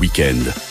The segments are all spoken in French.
Week-end.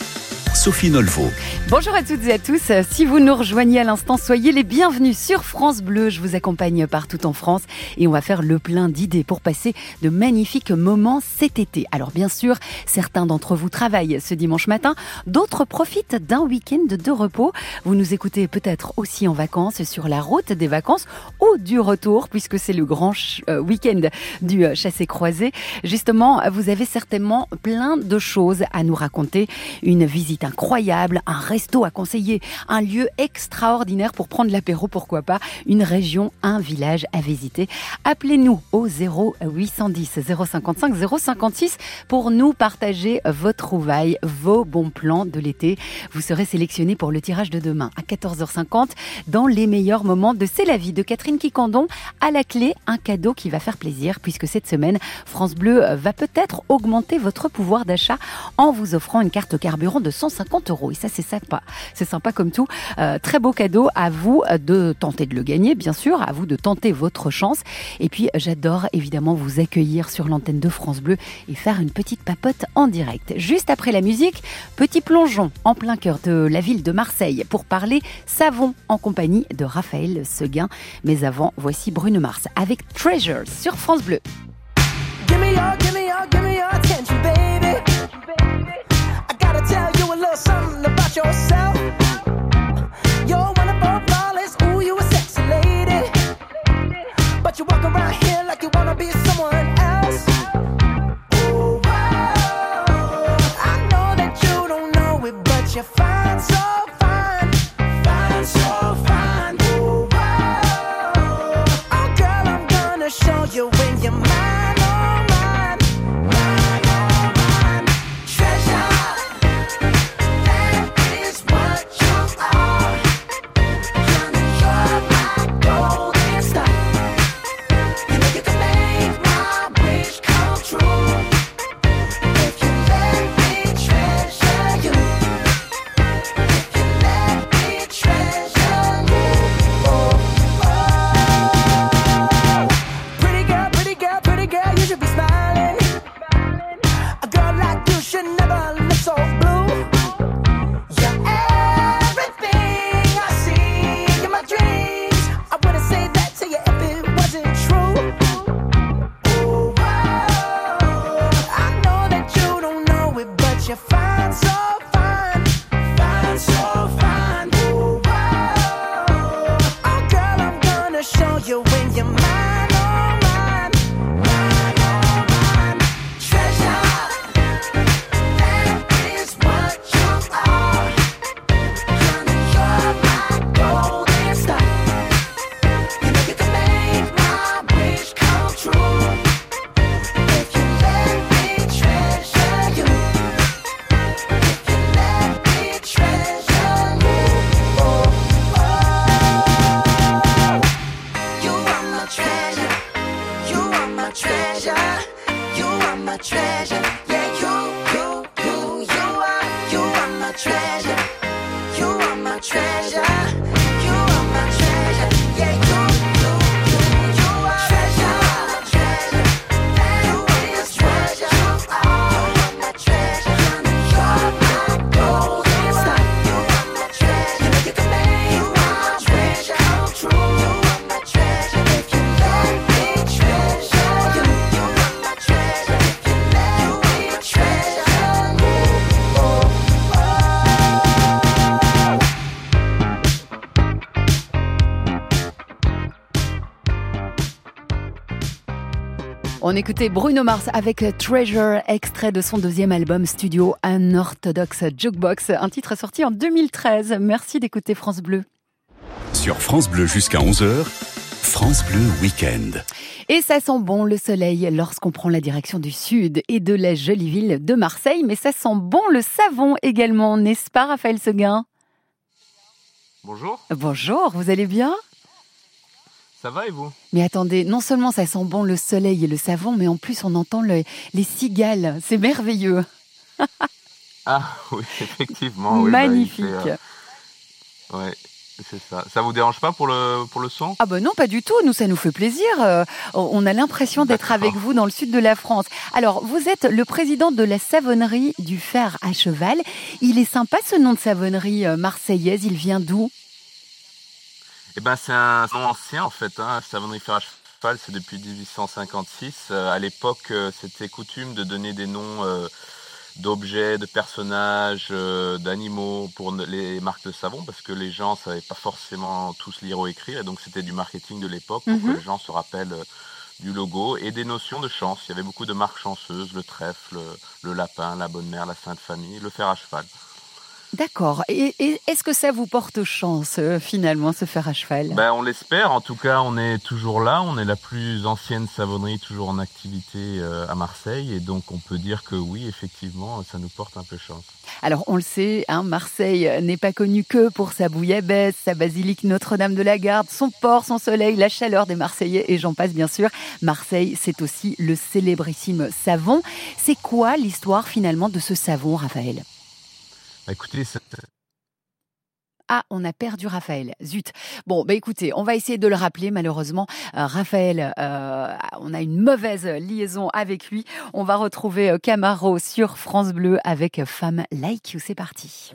Sophie Nolvo. Bonjour à toutes et à tous. Si vous nous rejoignez à l'instant, soyez les bienvenus sur France Bleu. Je vous accompagne partout en France et on va faire le plein d'idées pour passer de magnifiques moments cet été. Alors bien sûr, certains d'entre vous travaillent ce dimanche matin, d'autres profitent d'un week-end de repos. Vous nous écoutez peut-être aussi en vacances sur la route des vacances ou du retour puisque c'est le grand euh, week-end du euh, chassé-croisé. Justement, vous avez certainement plein de choses à nous raconter. Une visite incroyable, un resto à conseiller, un lieu extraordinaire pour prendre l'apéro, pourquoi pas, une région, un village à visiter. Appelez-nous au 0810 055 056 pour nous partager vos trouvailles, vos bons plans de l'été. Vous serez sélectionné pour le tirage de demain à 14h50 dans les meilleurs moments de C'est la vie de Catherine Quicandon. À la clé, un cadeau qui va faire plaisir puisque cette semaine, France Bleu va peut-être augmenter votre pouvoir d'achat en vous offrant une carte carburant de 150 50 euros. Et ça, c'est sympa. C'est sympa comme tout. Euh, très beau cadeau. À vous de tenter de le gagner, bien sûr. À vous de tenter votre chance. Et puis, j'adore évidemment vous accueillir sur l'antenne de France Bleu et faire une petite papote en direct. Juste après la musique, petit plongeon en plein cœur de la ville de Marseille pour parler savon en compagnie de Raphaël Seguin. Mais avant, voici Bruno Mars avec Treasure sur France Bleu. little something about yourself. You're ooh, you a sexy lady. But you walk around here like you wanna be someone else. I know that you don't know it, but you're fine, so On écoutait Bruno Mars avec Treasure, extrait de son deuxième album studio Unorthodox Jukebox, un titre sorti en 2013. Merci d'écouter France Bleu. Sur France Bleu jusqu'à 11h, France Bleu Week-end. Et ça sent bon le soleil lorsqu'on prend la direction du sud et de la jolie ville de Marseille, mais ça sent bon le savon également, n'est-ce pas Raphaël Seguin? Bonjour. Bonjour, vous allez bien? Ça va et vous? Mais attendez, non seulement ça sent bon le soleil et le savon, mais en plus on entend les cigales. C'est merveilleux. ah oui, effectivement. Bah, Magnifique. Euh, C'est ça. Ça vous dérange pas pour le, pour le son? Ah ben non, pas du tout. Nous, ça nous fait plaisir. Euh, on a l'impression d'être avec vous dans le sud de la France. Alors, vous êtes le président de la savonnerie du fer à cheval. Il est sympa ce nom de savonnerie euh, marseillaise. Il vient d'où? Eh ben, c'est un nom ancien en fait. Hein. Savonnerie fer à cheval, c'est depuis 1856. Euh, à l'époque, c'était coutume de donner des noms d'objets, de personnages, euh, d'animaux pour les marques de savon parce que les gens savaient pas forcément tous lire ou écrire et donc c'était du marketing de l'époque pour que mhm. les gens se rappellent euh, du logo et des notions de chance. Il y avait beaucoup de marques chanceuses, le trèfle, le lapin, la bonne mère, la sainte famille, le fer à cheval. D'accord. Et, est-ce que ça vous porte chance, euh, finalement, ce fer à cheval? Ben, On l'espère. En tout cas, on est toujours là. On est la plus ancienne savonnerie toujours en activité euh, à Marseille. Et donc, on peut dire que oui, effectivement, ça nous porte un peu chance. Alors, on le sait, hein, Marseille n'est pas connu que pour sa bouillabaisse, sa basilique Notre-Dame de la Garde, son port, son soleil, la chaleur des Marseillais, et j'en passe bien sûr. Marseille, c'est aussi le célébrissime savon. C'est quoi l'histoire, finalement, de ce savon, Raphaël? Bah, écoutez, Ah, on a perdu Raphaël. Zut. Bon, bah écoutez, on va essayer de le rappeler. Malheureusement, euh, Raphaël, euh, on a une mauvaise liaison avec lui. On va retrouver euh, Camaro sur France Bleu avec Femme Like You. C'est parti.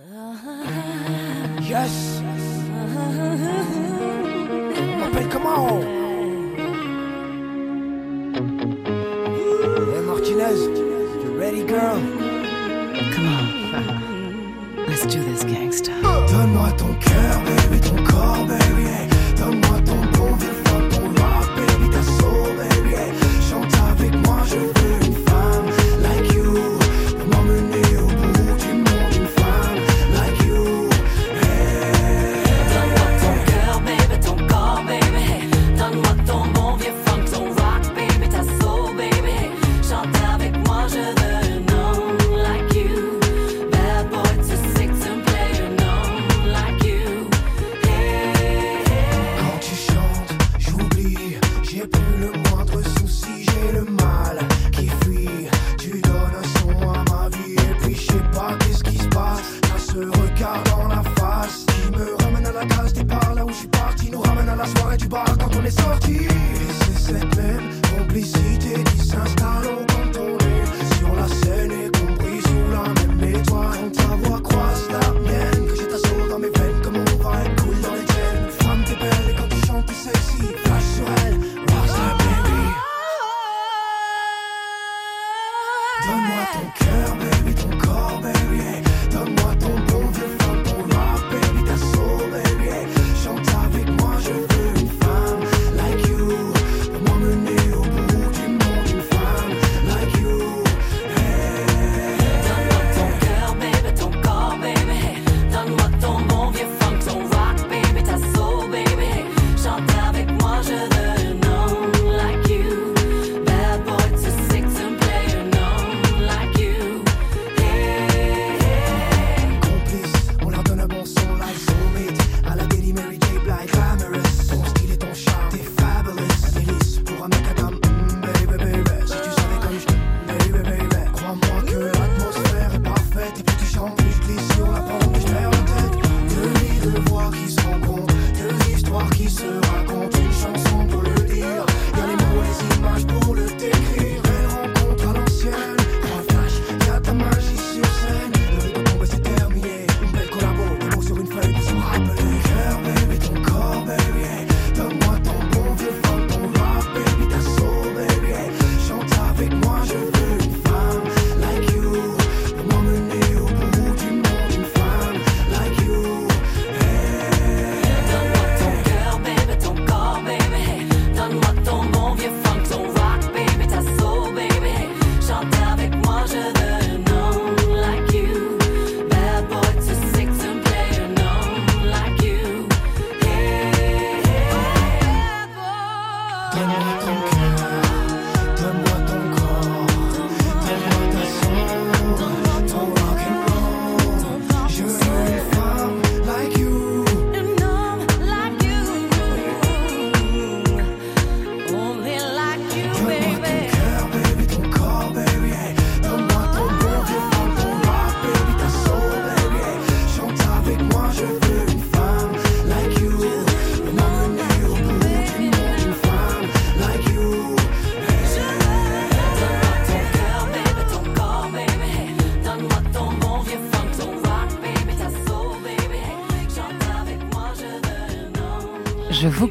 Yes. m'appelle Hey Martinez, you ready girl? Come on. Let's do this, gangsta. Donne-moi ton cœur, baby, ton corps, baby. Donne-moi Moindre souci j'ai le mal qui fuit. Tu donnes un son à ma vie Et puis je sais pas qu'est-ce qui se passe. T'as ce regard en la face Qui me ramène à la case Tu pars là où je suis parti Nous ramène à la soirée du bar quand on est sorti. Et c'est cette même complicité Qui s'installe au quand on est Sur la scène y compris Sous la même étoile. toi Quand ta voix croise la mienne J'ai ta sour dans mes veines.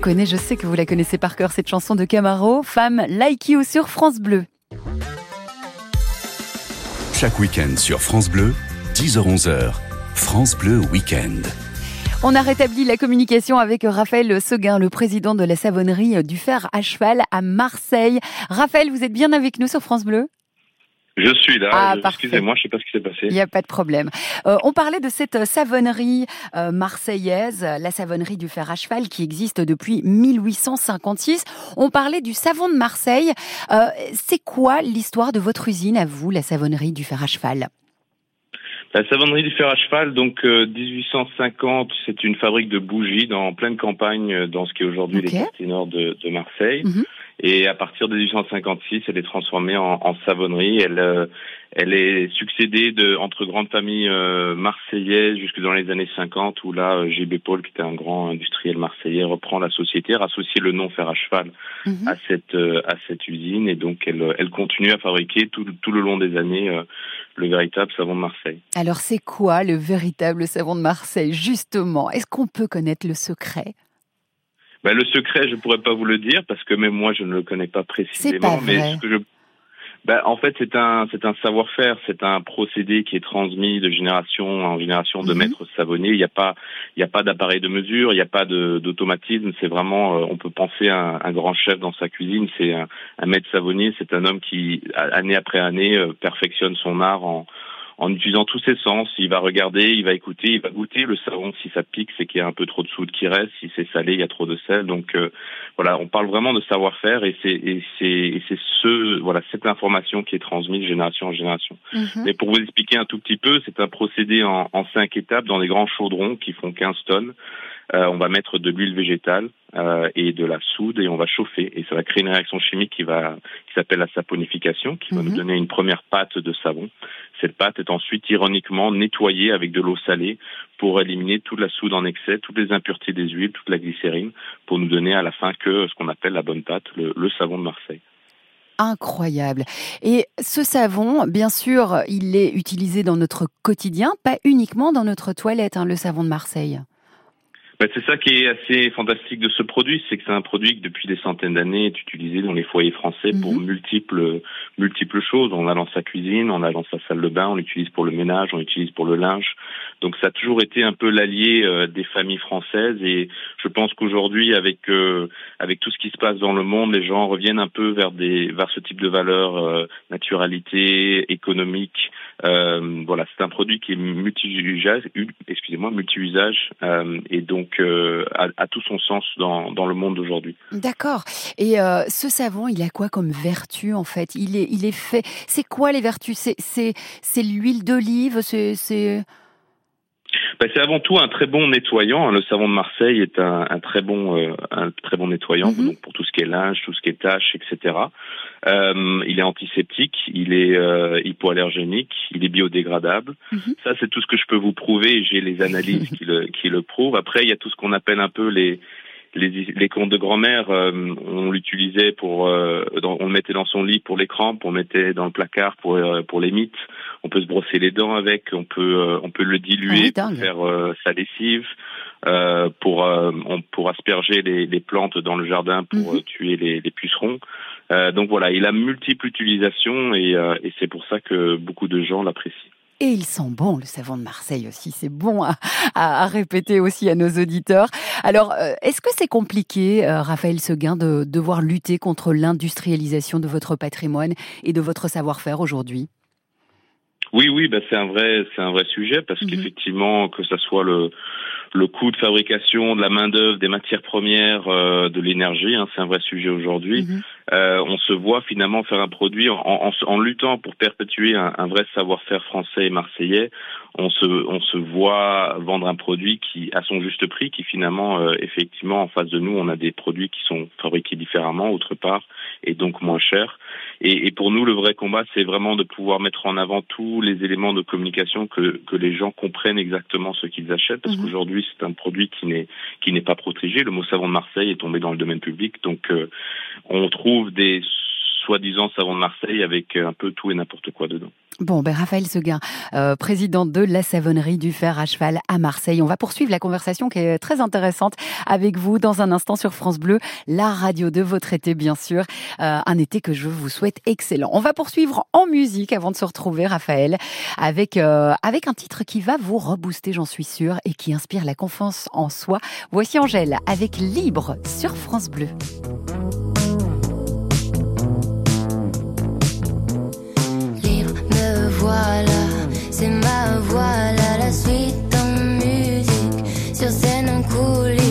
Connais, je sais que vous la connaissez par cœur, cette chanson de Camaro, Femme Like You sur France Bleu. Chaque week-end sur France Bleu, 10h-11h, France Bleu Week-end. On a rétabli la communication avec Raphaël Seguin, le président de la savonnerie du fer à cheval à Marseille. Raphaël, vous êtes bien avec nous sur France Bleu? Je suis là. Ah, Excusez-moi, je ne sais pas ce qui s'est passé. Il n'y a pas de problème. Euh, on parlait de cette savonnerie euh, marseillaise, la savonnerie du fer à cheval qui existe depuis 1856. On parlait du savon de Marseille. Euh, c'est quoi l'histoire de votre usine à vous, la savonnerie du fer à cheval? La savonnerie du fer à cheval, donc 1850, c'est une fabrique de bougies dans pleine campagne, dans ce qui est aujourd'hui les quartiers nord de, Marseille. Mhm. Et à partir de 1856, elle est transformée en, en savonnerie. Elle, euh, elle est succédée de, entre grandes familles euh, marseillaises jusque dans les années 50, où là, euh, GB Paul, qui était un grand industriel marseillais, reprend la société, rassocie le nom fer à cheval mhm. à cette à cette usine, et donc elle, elle continue à fabriquer tout, tout le long des années le véritable savon de Marseille. Alors c'est quoi le véritable savon de Marseille, justement? Est-ce qu'on peut connaître le secret? Ben, le secret, je pourrais pas vous le dire parce que même moi, je ne le connais pas précisément. mais ce que je ben, en fait, c'est un, c'est un savoir-faire, c'est un procédé qui est transmis de génération en génération de mhm. maîtres savonniers. Il n'y a pas, il n'y a pas d'appareil de mesure, il n'y a pas de, d'automatisme. C'est vraiment, euh, on peut penser à un, grand chef dans sa cuisine. C'est un, un maître savonnier, c'est un homme qui, année après année, euh, perfectionne son art en, en utilisant tous ses sens. Il va regarder, il va écouter, il va goûter le savon. Si ça pique, c'est qu'il y a un peu trop de soude qui reste. Si c'est salé, il y a trop de sel. Donc euh, voilà, on parle vraiment de savoir-faire et c'est et c'est c'est ce voilà cette information qui est transmise de génération en génération. Mhm. Mais pour vous expliquer un tout petit peu, c'est un procédé en, en cinq étapes dans des grands chaudrons qui font 15 tonnes. Euh, on va mettre de l'huile végétale euh, et de la soude et on va chauffer et ça va créer une réaction chimique qui va qui s'appelle la saponification qui va nous mhm. donner une première pâte de savon. Cette pâte est ensuite ironiquement nettoyée avec de l'eau salée pour éliminer toute la soude en excès, toutes les impuretés des huiles, toute la glycérine pour nous donner à la fin que ce qu'on appelle la bonne pâte, le, savon de Marseille incroyable. Et ce savon, bien sûr, il est utilisé dans notre quotidien, pas uniquement dans notre toilette, hein, le savon de Marseille. Bah, c'est ça qui est assez fantastique de ce produit, c'est que c'est un produit qui depuis des centaines d'années est utilisé dans les foyers français pour mhm. multiples multiples choses. On l'a dans sa cuisine, on l'a dans sa salle de bain, on l'utilise pour le ménage, on l'utilise pour le linge. Donc ça a toujours été un peu l'allié euh, des familles françaises et je pense qu'aujourd'hui avec euh, avec tout ce qui se passe dans le monde, les gens reviennent un peu vers des vers ce type de valeurs, euh, naturalité, économique. Voilà, c'est un produit qui est multi-usage, excusez-moi, multi-usage et donc euh, a, tout son sens dans, dans le monde d'aujourd'hui. D'accord. Et euh, ce savon, il a quoi comme vertu en fait? Il est il est fait. C'est quoi les vertus? C'est l'huile d'olive? C'est ben, c'est avant tout un très bon nettoyant. Hein. Le savon de Marseille est un, un très bon, euh, un très bon nettoyant mhm. donc pour tout ce qui est linge, tout ce qui est tâches, etc. Euh, il est antiseptique, il est euh, hypoallergénique, il est biodégradable. Mhm. Ça, c'est tout ce que je peux vous prouver. J'ai les analyses qui le, qui le prouvent. Après, il y a tout ce qu'on appelle un peu les les, les contes de grand-mère, euh, on l'utilisait pour, euh, on le mettait dans son lit pour les crampes, on le mettait dans le placard pour euh, pour les mythes. On peut se brosser les dents avec, on peut on peut le diluer ah pour faire sa lessive, pour on, pour asperger les, les, plantes dans le jardin pour mhm. tuer les, les pucerons. donc voilà, il a multiples utilisations et, et c'est pour ça que beaucoup de gens l'apprécient. Et il sent bon, le savon de Marseille aussi. C'est bon à, répéter aussi à nos auditeurs. Alors, euh, est-ce que c'est compliqué, euh, Raphaël Seguin, de devoir lutter contre l'industrialisation de votre patrimoine et de votre savoir-faire aujourd'hui? Oui, oui, bah c'est un vrai, c'est un vrai sujet parce mhm. qu'effectivement, que ça soit le le coût de fabrication, de la main d'œuvre, des matières premières, euh, de l'énergie, hein, c'est un vrai sujet aujourd'hui. Mhm. Euh, on se voit finalement faire un produit en, en, en luttant pour perpétuer un, un vrai savoir-faire français et marseillais. On se, on se voit vendre un produit qui à son juste prix, qui finalement, euh, effectivement, en face de nous, on a des produits qui sont fabriqués différemment autre part et donc moins chers. Et, et pour nous, le vrai combat, c'est vraiment de pouvoir mettre en avant tous les éléments de communication que, que les gens comprennent exactement ce qu'ils achètent, parce mhm. qu'aujourd'hui, c'est un produit qui n'est qui n'est pas protégé. Le mot savon de Marseille est tombé dans le domaine public, donc euh, on trouve des soi-disant savon de Marseille avec un peu tout et n'importe quoi dedans. Bon, ben Raphaël Seguin, euh, président de la savonnerie du fer à cheval à Marseille. On va poursuivre la conversation qui est très intéressante avec vous dans un instant sur France Bleu, la radio de votre été, bien sûr. Euh, un été que je vous souhaite excellent. On va poursuivre en musique avant de se retrouver, Raphaël, avec, euh, avec un titre qui va vous rebooster, j'en suis sûre, et qui inspire la confiance en soi. Voici Angèle avec Libre sur France Bleu. C'est ma voilà la suite en musique. Sur scène en coulisses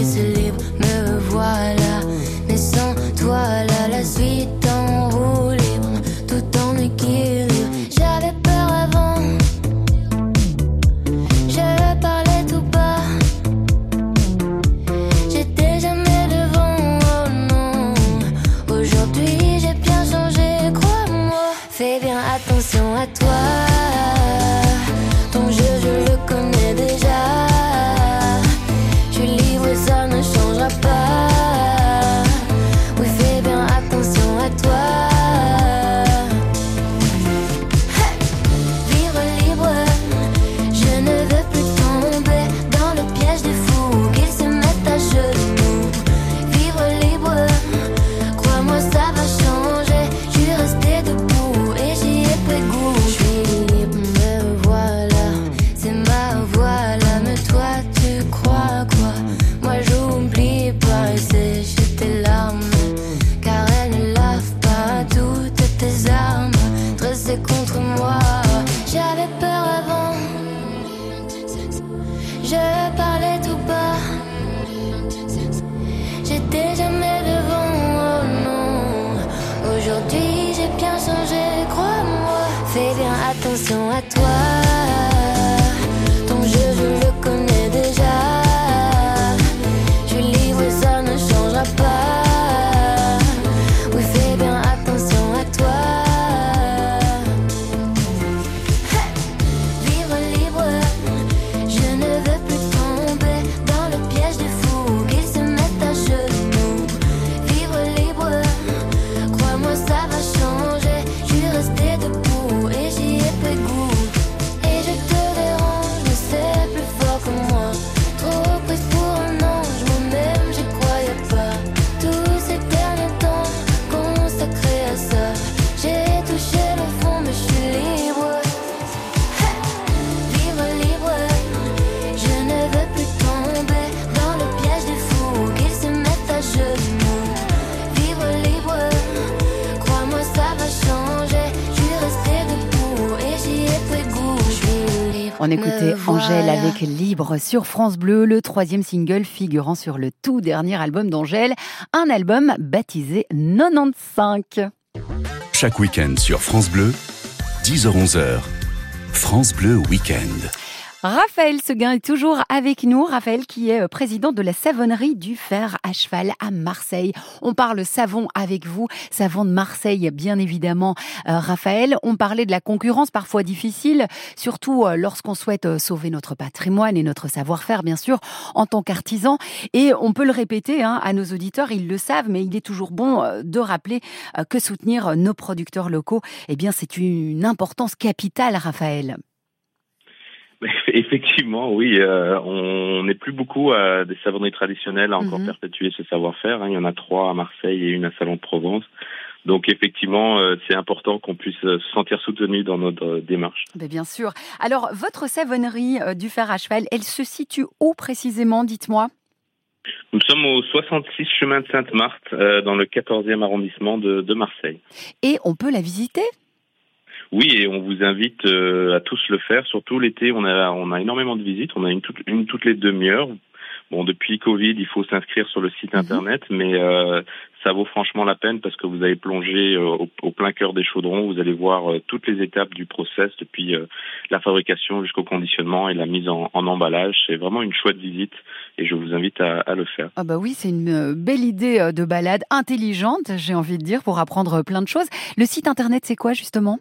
On écoutait Angèle avec Libre sur France Bleu, le troisième single figurant sur le tout dernier album d'Angèle, un album baptisé 95. Chaque week-end sur France Bleu, 10h-11h, France Bleu Week-end. Raphaël Seguin est toujours avec nous. Raphaël qui est euh, président de la savonnerie du fer à cheval à Marseille. On parle savon avec vous, savon de Marseille bien évidemment. Euh, Raphaël, on parlait de la concurrence parfois difficile, surtout euh, lorsqu'on souhaite sauver notre patrimoine et notre savoir-faire bien sûr en tant qu'artisan. Et on peut le répéter hein, à nos auditeurs, ils le savent, mais il est toujours bon de rappeler que soutenir nos producteurs locaux, eh bien c'est une importance capitale, Raphaël. Effectivement, oui. Euh, on n'est plus beaucoup à des savonneries traditionnelles à encore mhm. perpétuer ce savoir-faire. Hein. Il y en a trois à Marseille et une à Salon de Provence. Donc effectivement, euh, c'est important qu'on puisse se sentir soutenu dans notre euh, démarche. Mais bien sûr. Alors, votre savonnerie du fer à cheval, elle se situe où précisément Dites-moi? Nous sommes au 66 chemin de Sainte-Marthe, dans le 14e arrondissement de, de Marseille. Et on peut la visiter? Oui, et on vous invite euh, à tous le faire. Surtout l'été, on a on a énormément de visites. On a une, toute, une toutes les demi-heures. Bon, depuis Covid, il faut s'inscrire sur le site mhm. internet, mais euh, ça vaut franchement la peine parce que vous allez plonger euh, au, plein cœur des chaudrons. Vous allez voir toutes les étapes du process, depuis la fabrication jusqu'au conditionnement et la mise en, en emballage. C'est vraiment une chouette visite et je vous invite à, à le faire. Ah bah oui, c'est une belle idée de balade intelligente, j'ai envie de dire, pour apprendre plein de choses. Le site internet, c'est quoi justement?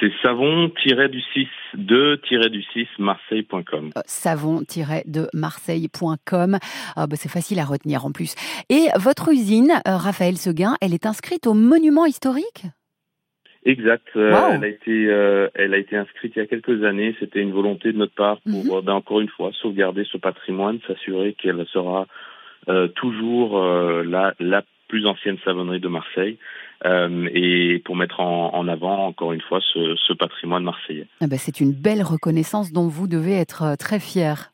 C'est savon-du-6 2-du-6 marseille.com. Euh, savon-de-marseille.com. Ah, bah, c'est facile à retenir en plus. Et votre usine, euh, Raphaël Seguin, elle est inscrite au monument historique? Exact. Euh, elle a été, elle a été inscrite il y a quelques années. C'était une volonté de notre part pour, mhm. ben, encore une fois, sauvegarder ce patrimoine, s'assurer qu'elle sera toujours la, la plus ancienne savonnerie de Marseille. Euh, et pour mettre en, avant encore une fois ce, patrimoine marseillais. Ah bah, c'est une belle reconnaissance dont vous devez être euh, très fier.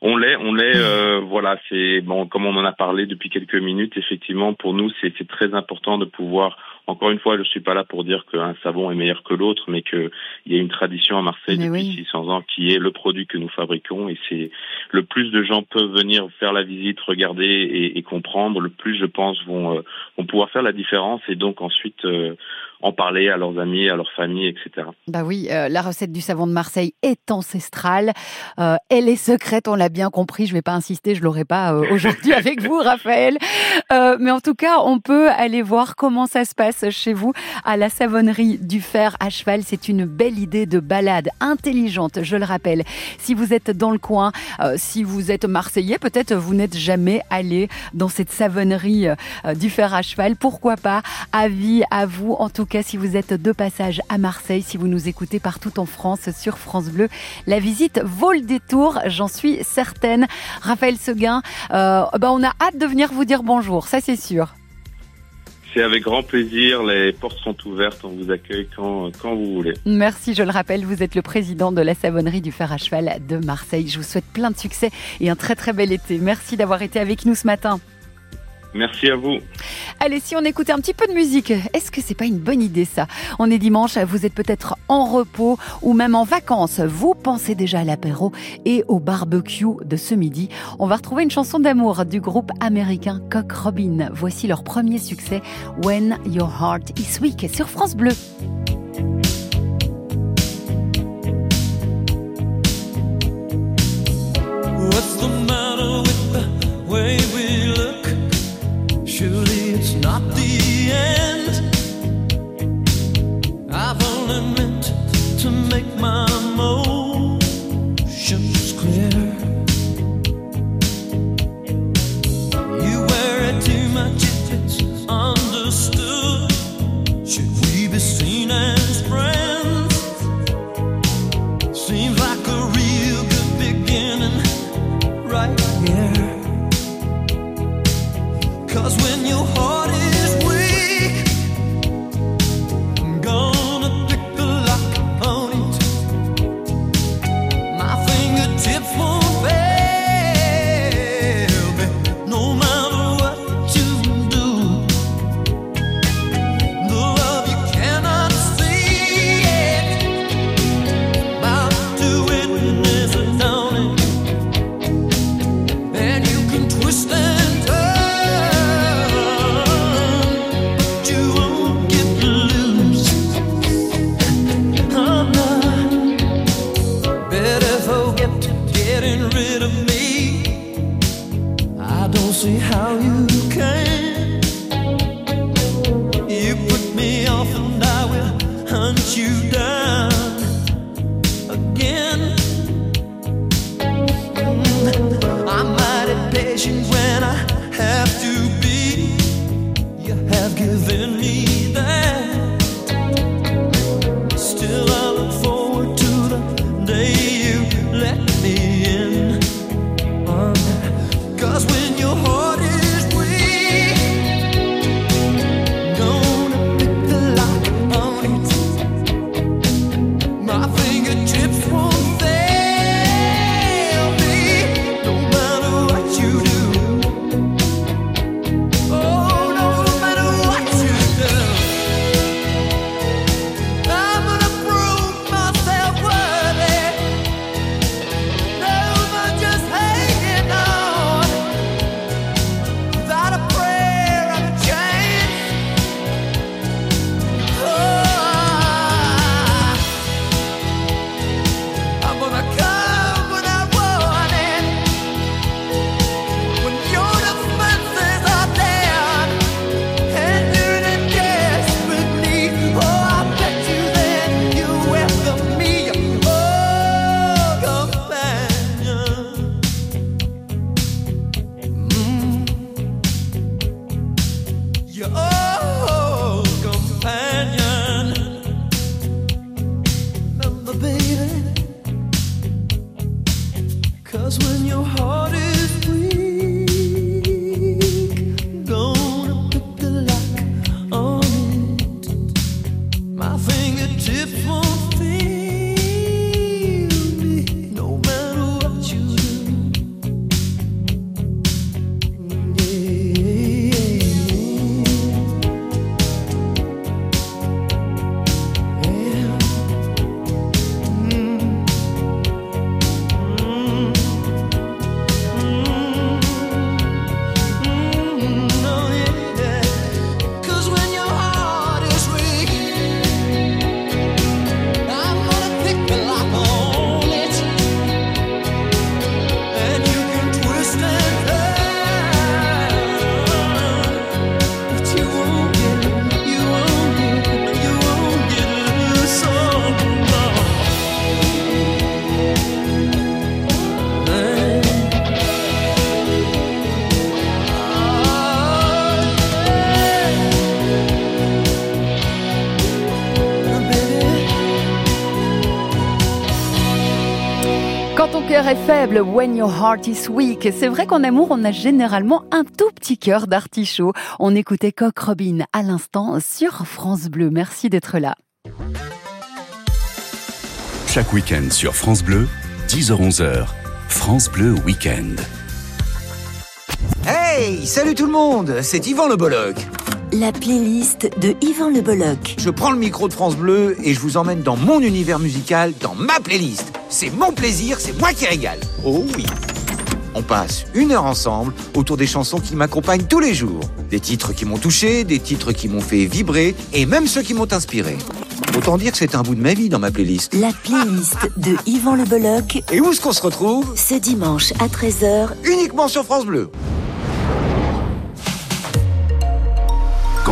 On l'est, on l'est. Euh, voilà, c'est bon, comme on en a parlé depuis quelques minutes. Effectivement, pour nous, c'est très important de pouvoir. Encore une fois, je suis pas là pour dire qu'un savon est meilleur que l'autre, mais qu'il y a une tradition à Marseille depuis 600 ans qui est le produit que nous fabriquons, et c'est le plus de gens peuvent venir faire la visite, regarder et, comprendre, le plus, je pense, vont, euh, vont pouvoir faire la différence, et donc ensuite euh, en parler à leurs amis, à leur famille, etc. Bah oui, euh, la recette du savon de Marseille est ancestrale. Euh, elle est secrète, on l'a bien compris. Je ne vais pas insister, je l'aurai pas euh, aujourd'hui avec vous, Raphaël. mais en tout cas, on peut aller voir comment ça se passe chez vous à la savonnerie du fer à cheval. C'est une belle idée de balade intelligente, je le rappelle. Si vous êtes dans le coin, si vous êtes marseillais, peut-être vous n'êtes jamais allé dans cette savonnerie du fer à cheval. Pourquoi pas? Avis à vous, en tout cas si vous êtes de passage à Marseille, si vous nous écoutez partout en France sur France Bleu, la visite vaut le détour, j'en suis certaine. Raphaël Seguin, euh, bah, on a hâte de venir vous dire bonjour, ça c'est sûr. C'est avec grand plaisir. Les portes sont ouvertes. On vous accueille quand, quand vous voulez. Merci. Je le rappelle, vous êtes le président de la savonnerie du fer à cheval de Marseille. Je vous souhaite plein de succès et un très très bel été. Merci d'avoir été avec nous ce matin. Merci à vous. Allez, si on écoutait un petit peu de musique, est-ce que c'est pas une bonne idée ça? On est dimanche, vous êtes peut-être en repos ou même en vacances. Vous pensez déjà à l'apéro et au barbecue de ce midi. On va retrouver une chanson d'amour du groupe américain Cock Robin. Voici leur premier succès, When Your Heart Is Weak, sur France Bleu. What's the to make my faible, When Your Heart is Weak. C'est vrai qu'en amour, on a généralement un tout petit cœur d'artichaut. On écoutait Coq Robin à l'instant sur France Bleu. Merci d'être là. Chaque week-end sur France Bleu, 10h-11h, France Bleu Week-end. Hey, salut tout le monde, c'est Yvan Le Bolloc. La playlist de Yvan Le Bolloc. Je prends le micro de France Bleu et je vous emmène dans mon univers musical, dans ma playlist. C'est mon plaisir, c'est moi qui régale. Oh oui. On passe une heure ensemble autour des chansons qui m'accompagnent tous les jours. Des titres qui m'ont touché, des titres qui m'ont fait vibrer et même ceux qui m'ont inspiré. Autant dire que c'est un bout de ma vie dans ma playlist. La playlist de Yvan Le Bolloc. Et où est-ce qu'on se retrouve? Ce dimanche à 13h. Uniquement sur France Bleu.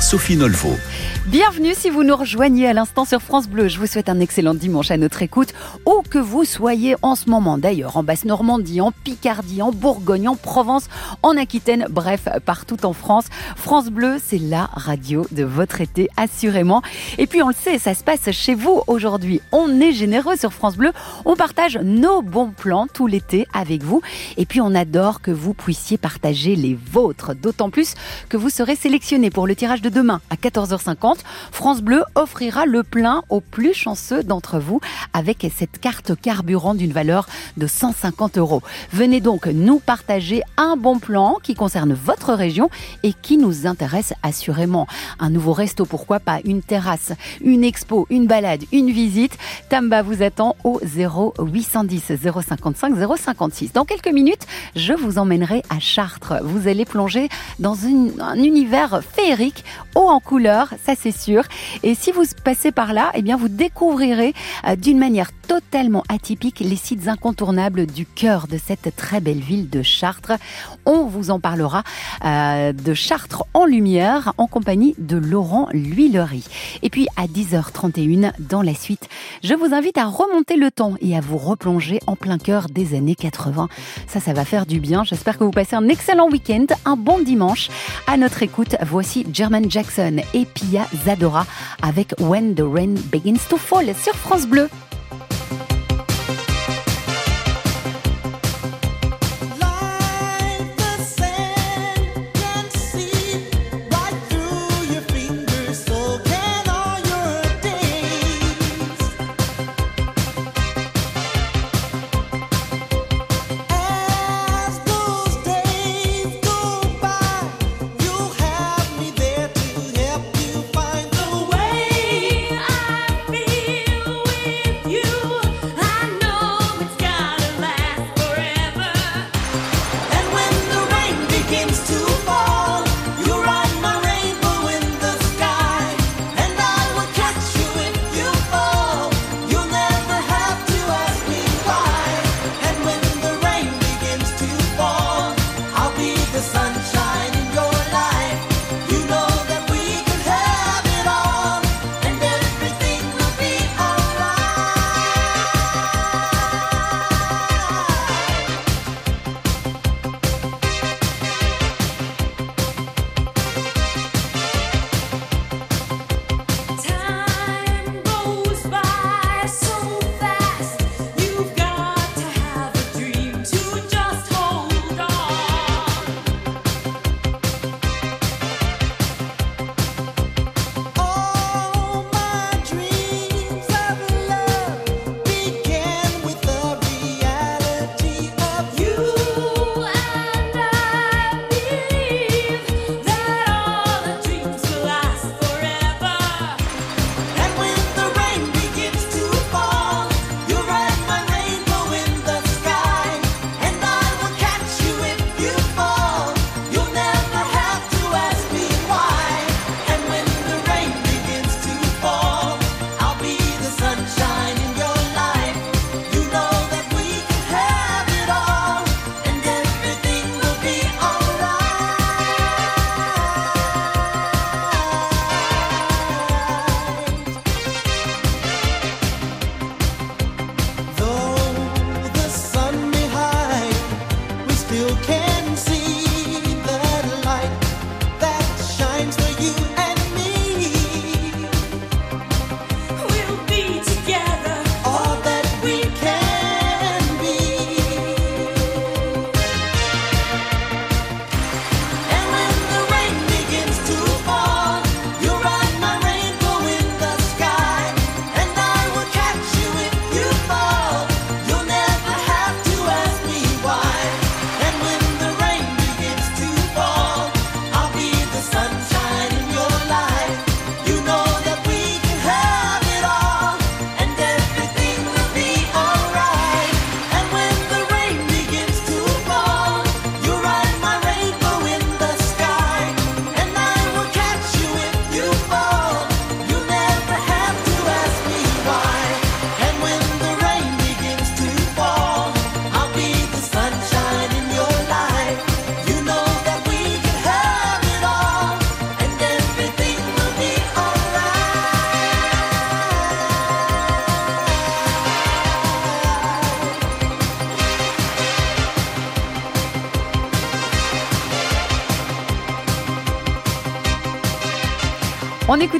Sophie Nolvo. Bienvenue si vous nous rejoignez à l'instant sur France Bleu. Je vous souhaite un excellent dimanche à notre écoute, où que vous soyez en ce moment d'ailleurs, en Basse-Normandie, en Picardie, en Bourgogne, en Provence, en Aquitaine, bref, partout en France. France Bleu, c'est la radio de votre été, assurément. Et puis on le sait, ça se passe chez vous aujourd'hui. On est généreux sur France Bleu, on partage nos bons plans tout l'été avec vous. Et puis on adore que vous puissiez partager les vôtres, d'autant plus que vous serez sélectionné pour le tirage de demain à 14h50 France Bleu offrira le plein aux plus chanceux d'entre vous avec cette carte carburant d'une valeur de 150 euros. Venez donc nous partager un bon plan qui concerne votre région et qui nous intéresse assurément. Un nouveau resto, pourquoi pas, une terrasse, une expo, une balade, une visite. Tamba vous attend au 0810 055 056. Dans quelques minutes, je vous emmènerai à Chartres. Vous allez plonger dans un univers féerique, haut en couleurs, ça c'est sûr. Et si vous passez par là, eh bien, vous découvrirez euh, d'une manière totalement atypique les sites incontournables du cœur de cette très belle ville de Chartres. On vous en parlera euh, de Chartres en lumière en compagnie de Laurent L'Huilerie. Et puis à 10h31 dans la suite, je vous invite à remonter le temps et à vous replonger en plein cœur des années 80. Ça, ça va faire du bien. J'espère que vous passez un excellent week-end, un bon dimanche. À notre écoute, voici German Jackson et Pia Zadora avec When the Rain Begins to Fall sur France Bleu.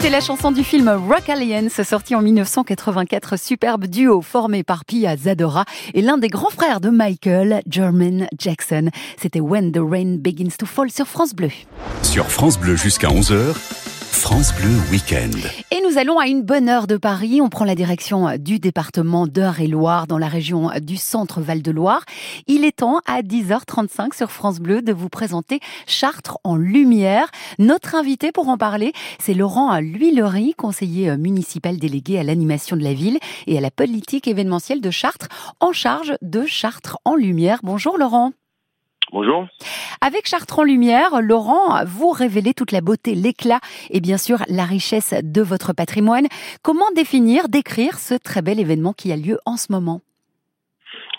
On écoutait la chanson du film Rock Alliance, sorti en 1984, superbe duo formé par Pia Zadora et l'un des grands frères de Michael, Jermaine Jackson. C'était When the Rain Begins to Fall sur France Bleu. Sur France Bleu jusqu'à 11h, France Bleu Week-end. Et nous allons à une bonne heure de Paris. On prend la direction du département d'Eure-et-Loire dans la région du centre Val-de-Loire. Il est temps à 10h35 sur France Bleu de vous présenter Chartres en lumière. Notre invité pour en parler, c'est Laurent L'Huillerie, conseiller municipal délégué à l'animation de la ville et à la politique événementielle de Chartres, en charge de Chartres en lumière. Bonjour Laurent. Bonjour. Avec Chartres en Lumière, Laurent, vous révélez toute la beauté, l'éclat et bien sûr la richesse de votre patrimoine. Comment définir, décrire ce très bel événement qui a lieu en ce moment?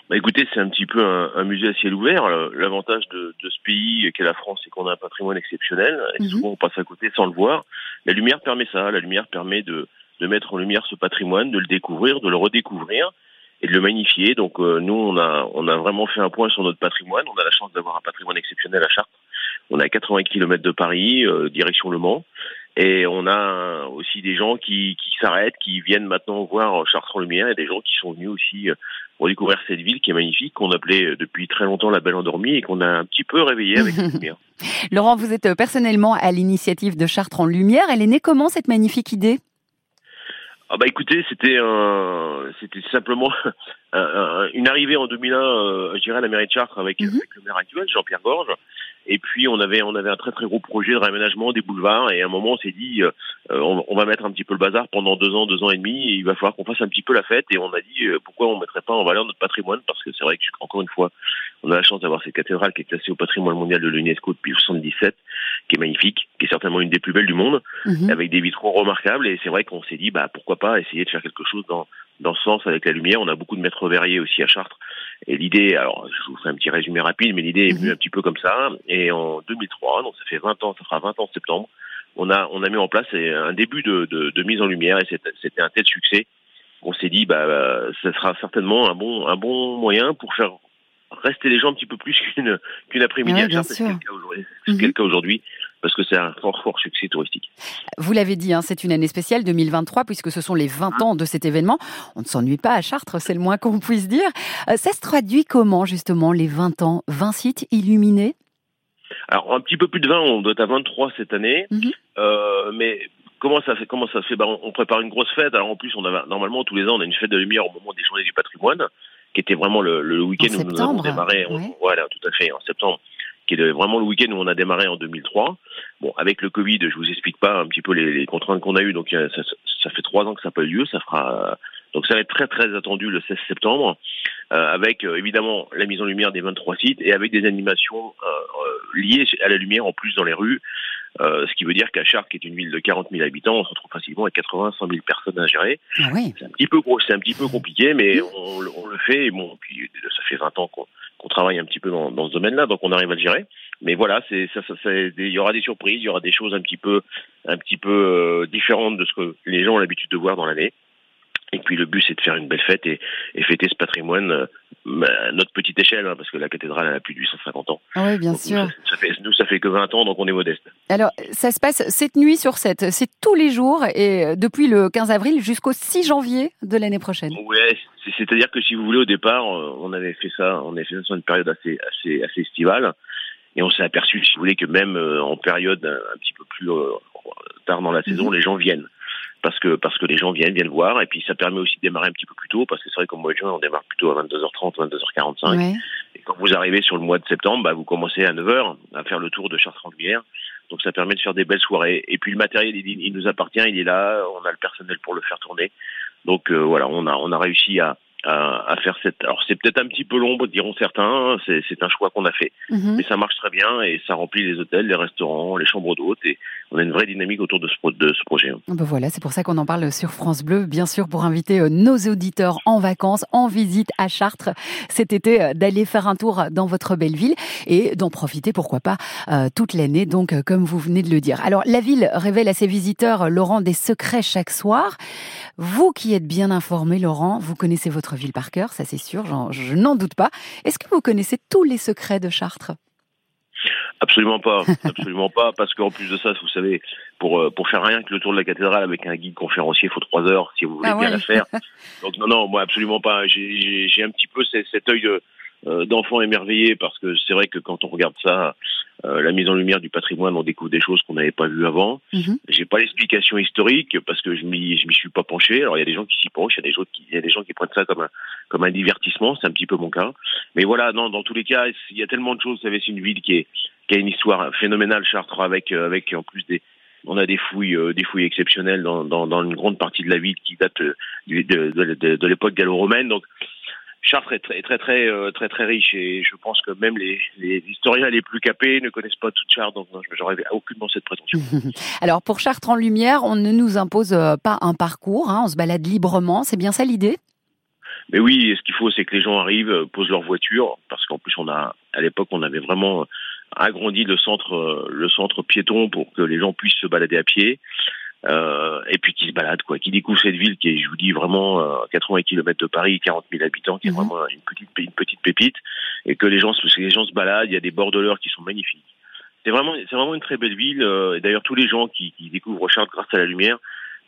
Bah écoutez, c'est un petit peu un, musée à ciel ouvert. L'avantage de, ce pays qu'est la France, c'est qu'on a un patrimoine exceptionnel. Et mhm. souvent, on passe à côté sans le voir. La lumière permet ça. La lumière permet de, de mettre en lumière ce patrimoine, de le découvrir, de le redécouvrir et de le magnifier. Donc euh, nous, on a, on a vraiment fait un point sur notre patrimoine. On a la chance d'avoir un patrimoine exceptionnel à Chartres. On est à 80 km de Paris, euh, direction Le Mans. Et on a aussi des gens qui, qui s'arrêtent, qui viennent maintenant voir Chartres en Lumière et des gens qui sont venus aussi euh, redécouvrir cette ville qui est magnifique, qu'on appelait depuis très longtemps la Belle Endormie et qu'on a un petit peu réveillée avec la lumière. Laurent, vous êtes personnellement à l'initiative de Chartres en Lumière. Elle est née comment cette magnifique idée? Ah bah écoutez, c'était un, c'était simplement une arrivée en 2001, euh, je dirais, à la mairie de Chartres avec, mhm. avec le maire actuel, Jean-Pierre Gorge. Et puis on avait on avait un très très gros projet de réaménagement des boulevards. Et à un moment on s'est dit euh, on, on, va mettre un petit peu le bazar pendant deux ans, deux ans et demi. Et il va falloir qu'on fasse un petit peu la fête. Et on a dit euh, pourquoi on mettrait pas en valeur notre patrimoine? Parce que c'est vrai que encore une fois on a la chance d'avoir cette cathédrale qui est classée au patrimoine mondial de l'UNESCO depuis 77 qui est magnifique, qui est certainement une des plus belles du monde mhm. avec des vitraux remarquables et c'est vrai qu'on s'est dit bah pourquoi pas essayer de faire quelque chose dans dans ce sens avec la lumière. On a beaucoup de maîtres verriers aussi à Chartres. Et l'idée, alors je vous ferai un petit résumé rapide, mais l'idée est venue mhm. un petit peu comme ça. Et en 2003, donc ça fait 20 ans, ça fera 20 ans en septembre, on a on a mis en place un début de, de, de mise en lumière et c'était un tel succès qu'on s'est dit bah ça sera certainement un bon un bon moyen pour faire rester les gens un petit peu plus qu'une qu'une après-midi à C'est le cas aujourd'hui parce que c'est un fort, fort succès touristique. Vous l'avez dit, hein, c'est une année spéciale 2023 puisque ce sont les 20 ans de cet événement. On ne s'ennuie pas à Chartres, c'est le moins qu'on puisse dire. Euh, ça se traduit comment justement les 20 ans? 20 sites illuminés? Alors un petit peu plus de 20, on doit être à 23 cette année. Mhm. euh, mais comment ça fait Comment ça se fait? Bah, on, prépare une grosse fête. Alors en plus, on a normalement tous les ans on a une fête de lumière au moment des journées du patrimoine, qui était vraiment le, le week-end où nous avons démarré. voilà, tout à fait en septembre qui est vraiment le week-end où on a démarré en 2003. Bon, avec le Covid, je vous explique pas un petit peu les, contraintes qu'on a eues. Donc ça, fait trois ans que ça n'a pas eu lieu. Ça fera donc ça va être très très attendu le 16 septembre, euh, avec euh, évidemment la mise en lumière des 23 sites et avec des animations euh, liées à la lumière en plus dans les rues. Ce qui veut dire qu'à Chartres, qui est une ville de 40 000 habitants, on se retrouve facilement avec 80 100 000 personnes à gérer. Ah oui. C'est un petit peu gros, c'est un petit peu compliqué, mais on, on, le fait. Et bon, puis ça fait 20 ans qu'on travaille un petit peu dans, dans ce domaine-là, donc on arrive à le gérer. Mais voilà, c'est ça, ça, ça, il y aura des surprises, il y aura des choses un petit peu, un petit peu euh, différentes de ce que les gens ont l'habitude de voir dans l'année. Et puis le but, c'est de faire une belle fête et, et fêter ce patrimoine euh, à notre petite échelle, hein, parce que la cathédrale elle a plus de 850 ans. Ah oui, bien sûr. Nous ça, fait, nous, ça fait que 20 ans, donc on est modeste. Alors, ça se passe cette nuit sur 7, c'est tous les jours, et euh, depuis le 15 avril jusqu'au 6 janvier de l'année prochaine. Ouais, c'est-à-dire que si vous voulez, au départ, euh, on avait fait ça, on avait fait ça sur une période assez, assez, assez estivale, et on s'est aperçu, si vous voulez, que même en période un, petit peu plus tard dans la saison, mhm. les gens viennent parce que parce que les gens viennent viennent voir et puis ça permet aussi de démarrer un petit peu plus tôt parce que c'est vrai qu'au mois de juin on démarre plutôt à 22h30 22h45 et quand vous arrivez sur le mois de septembre bah, vous commencez à 9h à faire le tour de Chartres en lumière donc ça permet de faire des belles soirées et puis le matériel il, il, nous appartient il est là on a le personnel pour le faire tourner donc euh, voilà on a on a réussi à à, faire cette. Alors c'est peut-être un petit peu long, diront certains. Hein, c'est un choix qu'on a fait, mhm. mais ça marche très bien et ça remplit les hôtels, les restaurants, les chambres d'hôtes et on a une vraie dynamique autour de ce, projet. Hein. Ben voilà, c'est pour ça qu'on en parle sur France Bleu, bien sûr, pour inviter euh, nos auditeurs en vacances, en visite à Chartres cet été, euh, d'aller faire un tour dans votre belle ville et d'en profiter, pourquoi pas, euh, toute l'année. Donc, comme vous venez de le dire. Alors, la ville révèle à ses visiteurs, Laurent, des secrets chaque soir. Vous qui êtes bien informé, Laurent, vous connaissez votre ville par cœur, ça c'est sûr, je n'en doute pas. Est-ce que vous connaissez tous les secrets de Chartres? Absolument pas, absolument pas, parce qu'en plus de ça, vous savez, pour euh, pour faire rien que le tour de la cathédrale avec un guide conférencier, il faut trois heures si vous voulez Ah bien ouais. la faire. Donc non, non, moi absolument pas. J'ai- un petit peu cet, cet œil de, euh, d'enfant émerveillé parce que c'est vrai que quand on regarde ça, euh, la mise en lumière du patrimoine, on découvre des choses qu'on n'avait pas vues avant. Mhm. J'ai pas l'explication historique parce que je m'y je m'y suis pas penché. Alors il y a des gens qui s'y penchent, il y a des gens qui il y a des gens qui prennent ça comme un comme un divertissement, c'est un petit peu mon cas. Mais voilà, non, dans tous les cas, il y a tellement de choses. Vous savez, c'est une ville qui est qui a une histoire phénoménale, Chartres, avec euh, avec en plus des on a des fouilles euh, des fouilles exceptionnelles dans, dans dans une grande partie de la ville qui date euh, de de, de, de l'époque gallo-romaine. Donc Chartres est très très très euh, très très riche et je pense que même les, les historiens les plus capés ne connaissent pas toute Chartres. Donc non, j'aurais aucunement cette prétention. Alors pour Chartres en lumière, on ne nous impose pas un parcours, hein, on se balade librement, c'est bien ça l'idée? Mais oui, ce qu'il faut, c'est que les gens arrivent, posent leur voiture, parce qu'en plus, on a, à l'époque, on avait vraiment agrandi le centre, euh, le centre piéton pour que les gens puissent se balader à pied, euh, et puis qu'ils se baladent, quoi, qui découvrent cette ville qui est, je vous dis, vraiment euh, 80 km de Paris, 40 000 habitants, qui est Mhm. vraiment une petite, une petite pépite, et que les gens, se- que les gens se baladent. Il y a des bordeleurs qui sont magnifiques. C'est vraiment, c'est vraiment une très belle ville. euh, et d'ailleurs, tous les gens qui, qui découvrent Chartres grâce à la lumière,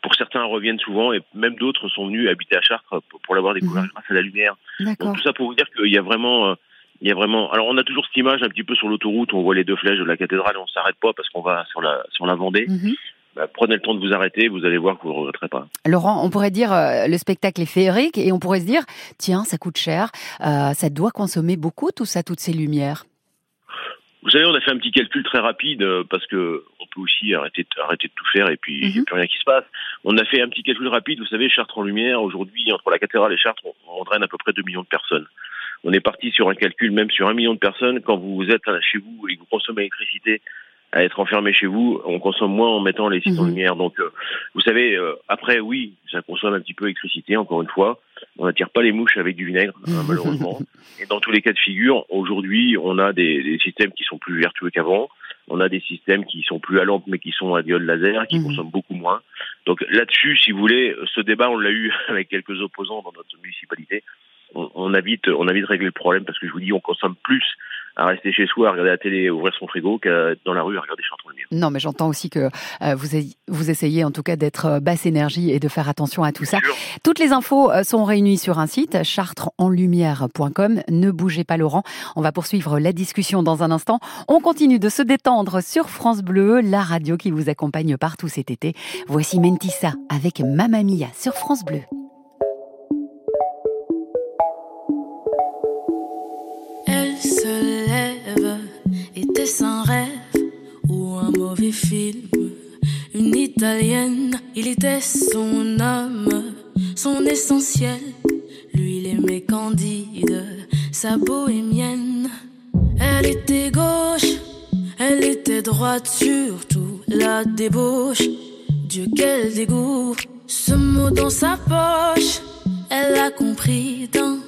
pour certains reviennent souvent, et même d'autres sont venus habiter à Chartres pour, pour l'avoir découvert Mhm. grâce à la lumière. Donc tout ça pour vous dire qu'il y a vraiment, euh, il y a vraiment. Alors on a toujours cette image un petit peu sur l'autoroute on voit les deux flèches de la cathédrale et on s'arrête pas parce qu'on va sur la sur la Vendée. Mhm. Bah, prenez le temps de vous arrêter, vous allez voir que vous ne regretterez pas. Laurent, on pourrait dire euh, le spectacle est féerique et on pourrait se dire tiens, ça coûte cher, euh, ça doit consommer beaucoup tout ça, toutes ces lumières. Vous savez, on a fait un petit calcul très rapide euh, parce que on peut aussi arrêter de, arrêter de tout faire et puis il n'y a Mhm. plus rien qui se passe. On a fait un petit calcul rapide. Vous savez, Chartres en lumière aujourd'hui entre la cathédrale et Chartres, on, on draine à peu près 2 millions de personnes. On est parti sur un calcul même sur un million de personnes. Quand vous êtes là, chez vous et que vous consommez l'électricité à être enfermé chez vous, on consomme moins en mettant les sites en Mhm. lumière. Donc, euh, vous savez, euh, après, oui, ça consomme un petit peu d'électricité, encore une fois. On n'attire pas les mouches avec du vinaigre, hein, malheureusement. Et dans tous les cas de figure, aujourd'hui, on a des, des systèmes qui sont plus vertueux qu'avant. On a des systèmes qui sont plus à lampe, mais qui sont à diode laser, qui Mhm. consomment beaucoup moins. Donc là-dessus, si vous voulez, ce débat, on l'a eu avec quelques opposants dans notre municipalité. On, on a vite, on a vite réglé le problème parce que je vous dis, on consomme plus à rester chez soi, à regarder la télé, à ouvrir son frigo, qu'à être dans la rue à regarder Chartres en lumière. Non, mais j'entends aussi que euh, vous, vous essayez en tout cas d'être euh, basse énergie et de faire attention à tout ça. Toutes les infos euh, sont réunies sur un site, chartresenlumière.com. Ne bougez pas, Laurent. On va poursuivre la discussion dans un instant. On continue de se détendre sur France Bleu, la radio qui vous accompagne partout cet été. Voici Mentissa avec Mamma Mia sur France Bleu. Était-ce un rêve ou un mauvais film Une italienne, il était son homme, son essentiel. Lui, il aimait Candide, sa bohémienne. Elle était gauche, elle était droite, surtout la débauche. Dieu, quel dégoût, ce mot dans sa poche, elle a compris d'un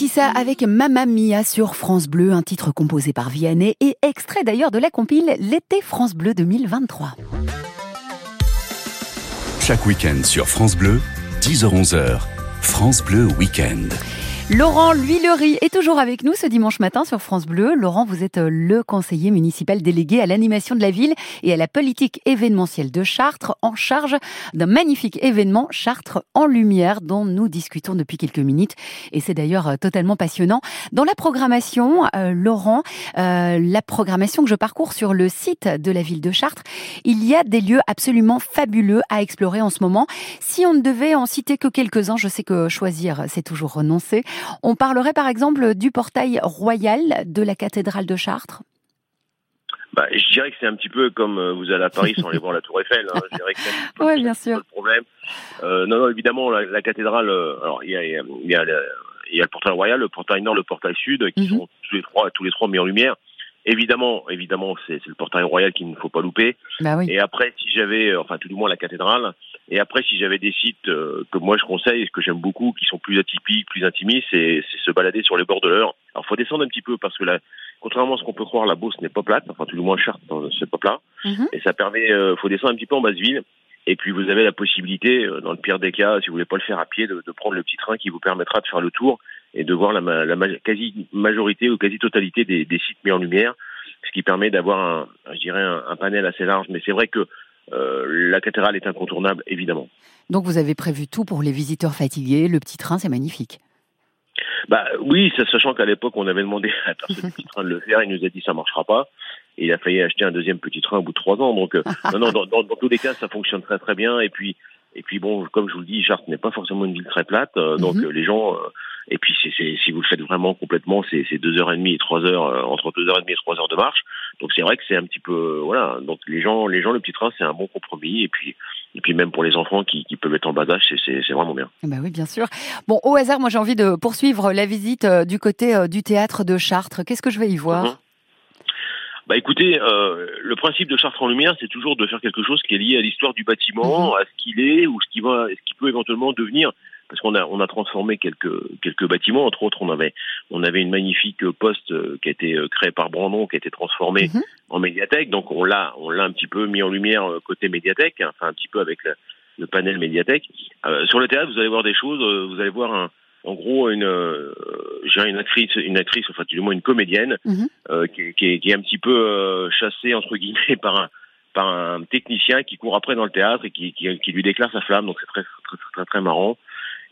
Mentissa avec Mamma Mia sur France Bleu, un titre composé par Vianney et extrait d'ailleurs de la compile L'été France Bleu 2023. Chaque week-end sur France Bleu, 10h-11h, France Bleu Week-end. Laurent L'Huilerie est toujours avec nous ce dimanche matin sur France Bleu. Laurent, vous êtes euh, le conseiller municipal délégué à l'animation de la ville et à la politique événementielle de Chartres, en charge d'un magnifique événement Chartres en lumière dont nous discutons depuis quelques minutes. Et c'est d'ailleurs euh, totalement passionnant. Dans la programmation, euh, Laurent, la programmation que je parcours sur le site de la ville de Chartres, il y a des lieux absolument fabuleux à explorer en ce moment. Si on ne devait en citer que quelques-uns, je sais que choisir, c'est toujours renoncer. On parlerait par exemple du portail royal de la cathédrale de Chartres. Bah, je dirais que c'est un petit peu comme euh, vous allez à Paris sans aller voir la Tour Eiffel. Hein. Je dirais que c'est un petit peu Ouais, bien sûr. le problème. Euh, non, non, évidemment, la, la cathédrale. euh, alors, il y a, y a, il y a le, il y a le portail royal, le portail nord, le portail sud, qui Mhm. sont tous les trois, tous les trois mis en lumière. Évidemment, évidemment, c'est le portail royal qu'il ne faut pas louper. Bah oui. Et après, si j'avais, enfin tout du moins la cathédrale, et après si j'avais des sites euh, que moi je conseille, que j'aime beaucoup, qui sont plus atypiques, plus intimistes, c'est c'est se balader sur les bords de l'Eure. Alors faut descendre un petit peu parce que là, contrairement à ce qu'on peut croire, la Beauce n'est pas plate, enfin tout du moins Chartres, c'est pas plat, Mhm. et ça permet, euh, faut descendre un petit peu en basse ville. Et puis vous avez la possibilité, euh, dans le pire des cas, si vous voulez pas le faire à pied, de, de prendre le petit train qui vous permettra de faire le tour et de voir la, la ma- quasi majorité ou quasi totalité des, des sites mis en lumière, ce qui permet d'avoir un, je dirais un, un panel assez large. Mais c'est vrai que euh, la cathédrale est incontournable, évidemment. Donc vous avez prévu tout pour les visiteurs fatigués. Le petit train, c'est magnifique. Bah oui, sachant qu'à l'époque on avait demandé à la personne petit train de le faire, il nous a dit ça marchera pas. Et il a failli acheter un deuxième petit train au bout de trois ans. Donc euh, non, non, dans, dans- dans tous les cas, ça fonctionne très très bien. Et puis et puis bon, comme je vous le dis, Chartres n'est pas forcément une ville très plate, euh, donc Mhm. euh, les gens. euh, et puis c'est, c'est- si vous le faites vraiment complètement, c'est, deux heures et demie et trois heures euh, entre deux heures et demie et trois heures de marche. Donc c'est vrai que c'est un petit peu euh, voilà. Donc les gens, les gens, le petit train, c'est un bon compromis. Et puis et puis même pour les enfants qui, qui peuvent être en bas âge, c'est, vraiment bien. Bah oui, bien sûr. Bon, au hasard, moi j'ai envie de poursuivre la visite du côté du théâtre de Chartres. Qu'est-ce que je vais y voir? Mhm. Bah écoutez, euh, le principe de Chartres en Lumière, c'est toujours de faire quelque chose qui est lié à l'histoire du bâtiment, à ce qu'il est ou ce qui va, ce qui peut éventuellement devenir. Parce qu'on a, on a transformé quelques quelques bâtiments. Entre autres, on avait on avait une magnifique poste euh, qui a été euh, créée par Brandon, qui a été transformée Mhm. en médiathèque. Donc on l'a on l'a un petit peu mis en lumière euh, côté médiathèque, hein, enfin un petit peu avec le, le panel médiathèque. Euh, sur le théâtre, vous allez voir des choses. vous allez voir un, en gros une, euh, une actrice, une actrice, enfin du moins une comédienne Mhm. euh, qui, qui, est, qui est un petit peu euh, chassée entre guillemets par un par un technicien qui court après dans le théâtre et qui, qui, qui lui déclare sa flamme. Donc c'est très très, très très très marrant.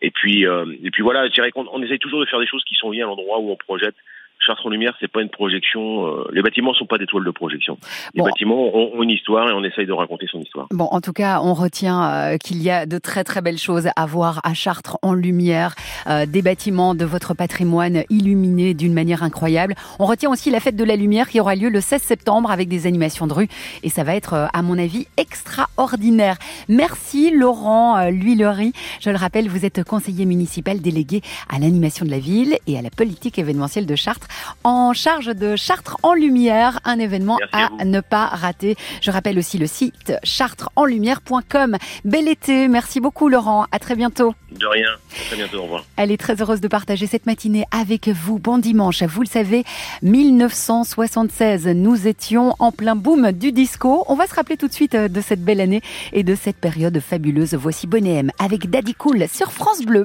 Et puis euh, et puis voilà, je dirais qu'on on essaye toujours de faire des choses qui sont liées à l'endroit où on projette. Chartres en lumière, c'est pas une projection. euh, les bâtiments sont pas des toiles de projection. Les Bon. bâtiments ont, une histoire et on essaye de raconter son histoire. Bon, en tout cas, on retient euh, qu'il y a de très très belles choses à voir à Chartres en lumière, euh, des bâtiments de votre patrimoine illuminés d'une manière incroyable. On retient aussi la fête de la lumière qui aura lieu le 16 septembre avec des animations de rue et ça va être, à mon avis, extraordinaire. Merci Laurent L'Huilerie. Je le rappelle, vous êtes conseiller municipal délégué à l'animation de la ville et à la politique événementielle de Chartres, en charge de Chartres en lumière, un événement Merci à ne pas rater. Je rappelle aussi le site chartresenlumière.com. Bel été, merci beaucoup Laurent, à très bientôt. De rien. À très bientôt. Au revoir. Elle est très heureuse de partager cette matinée avec vous. Bon dimanche. Vous le savez, 1976, nous étions en plein boom du disco. On va se rappeler tout de suite euh, de cette belle année et de cette période fabuleuse. Voici Bonnet M avec Daddy Cool sur France Bleu.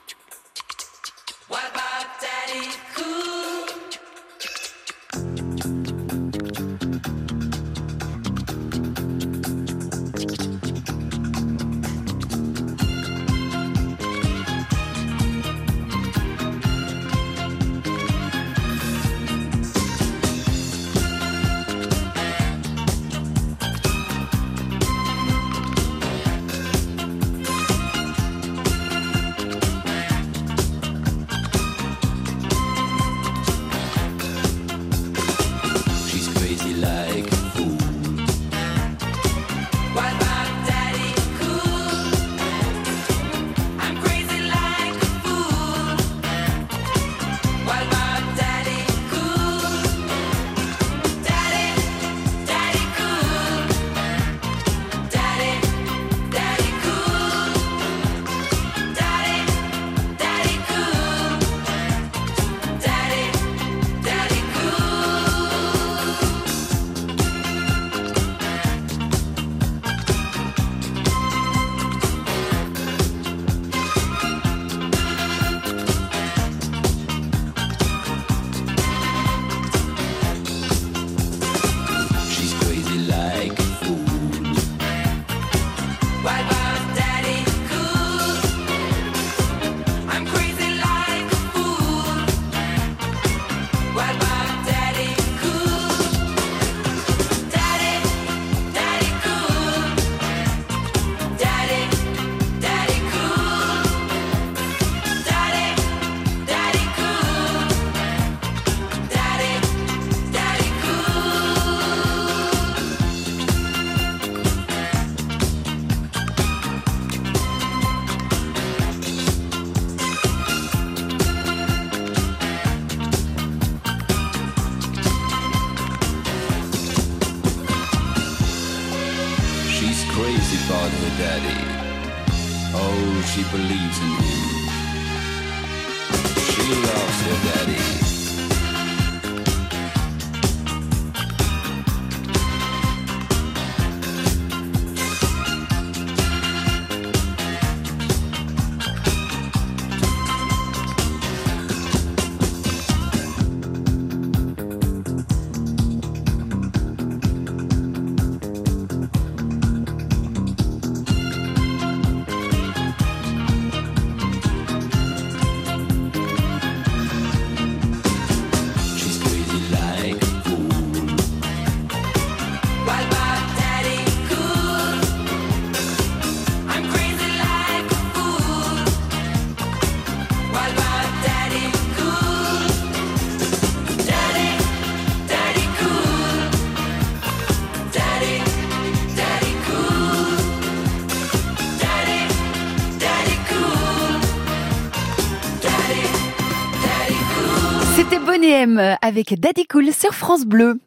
M avec Daddy Cool sur France Bleu.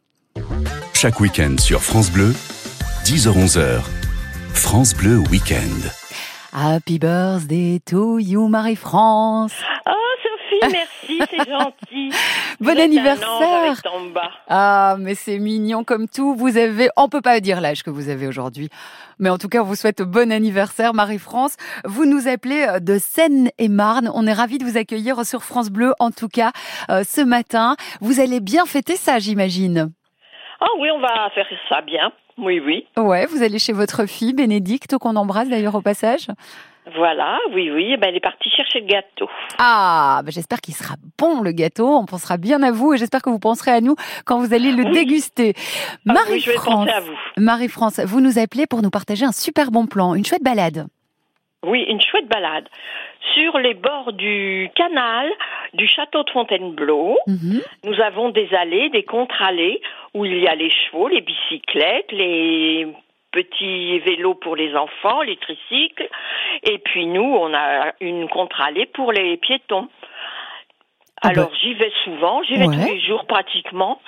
Chaque week-end sur France Bleu, 10h-11h, France Bleu Week-end. Happy birthday to you, Marie-France. Oh, Sophie, merci, c'est gentil. Bon anniversaire. Ah, mais c'est mignon comme tout. Vous avez, on peut pas dire l'âge que vous avez aujourd'hui. Mais en tout cas, on vous souhaite bon anniversaire, Marie-France. Vous nous appelez euh, de Seine-et-Marne. On est ravis de vous accueillir sur France Bleu, en tout cas, euh, ce matin. Vous allez bien fêter ça, j'imagine. Ah oui, on va faire ça bien. Oui, oui. Ouais, vous allez chez votre fille, Bénédicte, qu'on embrasse d'ailleurs au passage. Voilà, oui, oui. Eh Ben, elle est partie chercher le gâteau. Ah, bah j'espère qu'il sera bon le gâteau. On pensera bien à vous et j'espère que vous penserez à nous quand vous allez le Oui. déguster. Ah Marie-France. Marie-France, vous nous appelez pour nous partager un super bon plan, une chouette balade. Oui, une chouette balade. Sur les bords du canal du château de Fontainebleau, Mhm. nous avons des allées, des contre-allées, où il y a les chevaux, les bicyclettes, les petits vélos pour les enfants, les tricycles, et puis nous, on a une contre-allée pour les piétons. Ah bah. Alors j'y vais souvent, j'y vais Ouais. tous les jours pratiquement,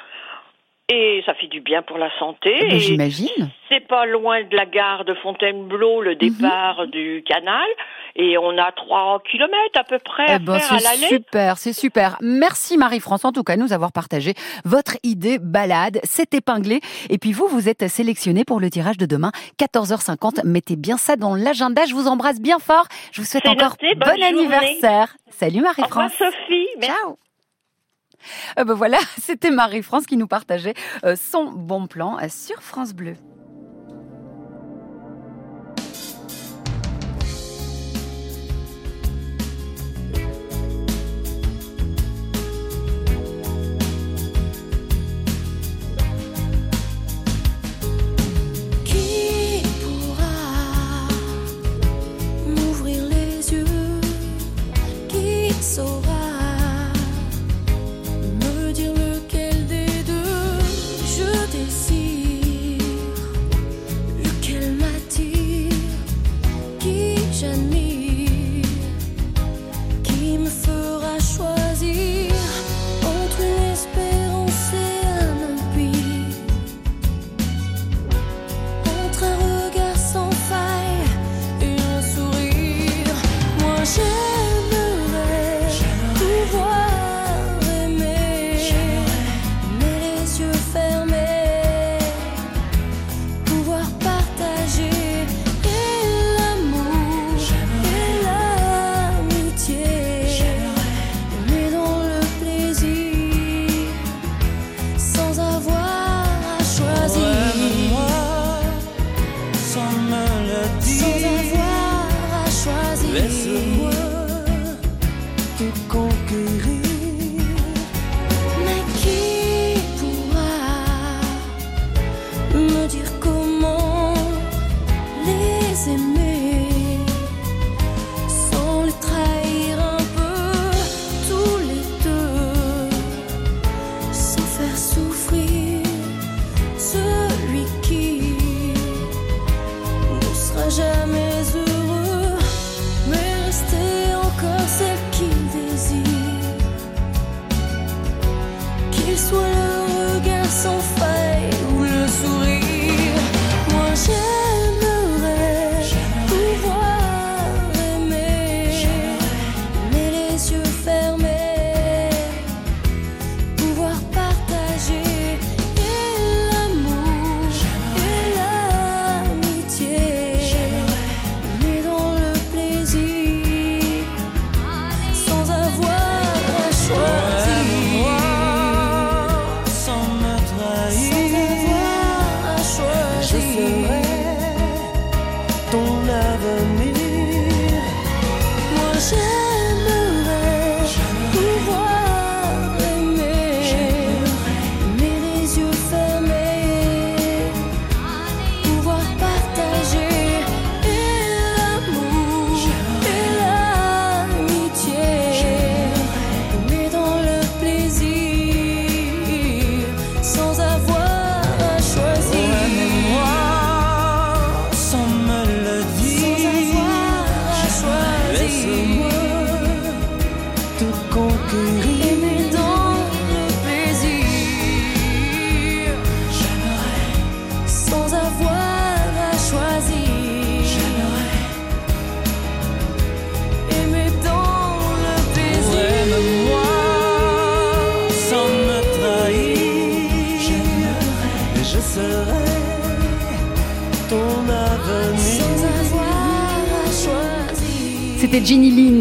et ça fait du bien pour la santé. Bah, et J'imagine. c'est pas loin de la gare de Fontainebleau, Mhm. le départ du canal, et on a trois kilomètres à peu près Eh à ben, faire à c'est l'aller. super, c'est super. Merci Marie-France en tout cas de nous avoir partagé votre idée balade. C'est épinglé. Et puis vous, vous êtes sélectionné pour le tirage de demain, 14h50. Mettez bien ça dans l'agenda. Je vous embrasse bien fort. Je vous souhaite encore noté, bon journée. anniversaire. Salut Au revoir Marie-France. Sophie. Merci. Ciao. Euh, ben voilà, c'était Marie-France qui nous partageait euh, son bon plan euh, sur France Bleu.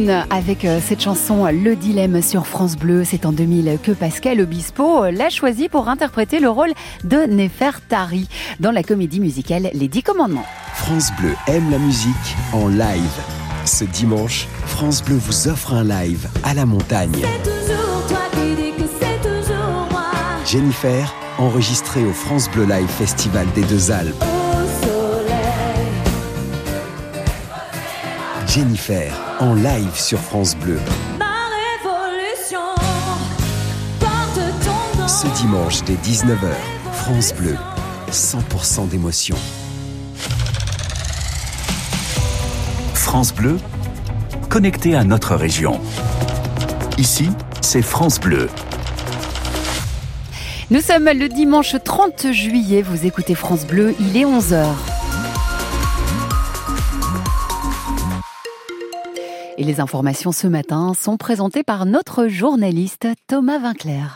Avec euh, cette chanson Le Dilemme sur France Bleu. C'est en 2000 que Pascal Obispo euh, l'a choisi pour interpréter le rôle de Nefertari dans la comédie musicale Les Dix Commandements. France Bleu aime la musique en live. Ce dimanche, France Bleu vous offre un live à la montagne. Toujours toi qui dis que c'est toujours moi. Jennifer, enregistrée au France Bleu Live Festival des Deux Alpes. Jennifer, en live sur France Bleu. Ma révolution porte ton nom. Ce dimanche dès 19h, France Bleu, 100% d'émotion. France Bleu, connecté à notre région. Ici, c'est France Bleu. Nous sommes le dimanche 30 juillet. Vous écoutez France Bleu. Il est 11h. Et les informations ce matin sont présentées par notre journaliste Thomas Vinclair.